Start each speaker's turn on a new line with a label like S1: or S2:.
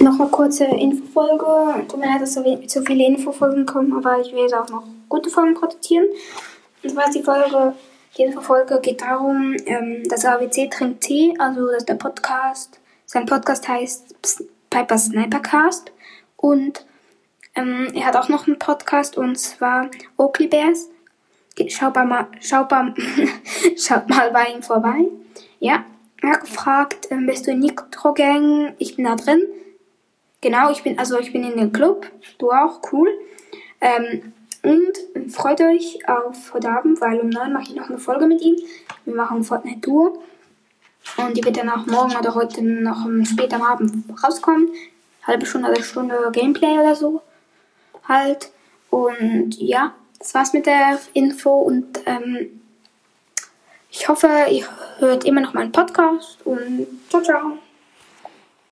S1: noch eine kurze Infofolge. Tut mir leid, dass so, so viele Infofolgen kommen, aber ich werde auch noch gute Folgen produzieren. Und zwar ist die Folge, die Infofolge geht darum, ähm, dass AWC trinkt Tee, also dass der Podcast, sein Podcast heißt Piper Snipercast und ähm, er hat auch noch einen Podcast und zwar Oakley Bears. Schaut mal, schaut mal, schaut mal bei ihm vorbei. Ja, er hat gefragt, ähm, bist du in Nitro Gang? Ich bin da drin. Genau, ich bin, also ich bin in dem Club. Du auch, cool. Ähm, und freut euch auf heute Abend, weil um 9 mache ich noch eine Folge mit ihm. Wir machen Fortnite Tour. Und die wird dann auch morgen oder heute noch später am Abend rauskommen. Halbe Stunde oder Stunde Gameplay oder so. Halt. Und ja, das war's mit der Info und ähm, ich hoffe, ihr hört immer noch meinen Podcast und ciao, ciao.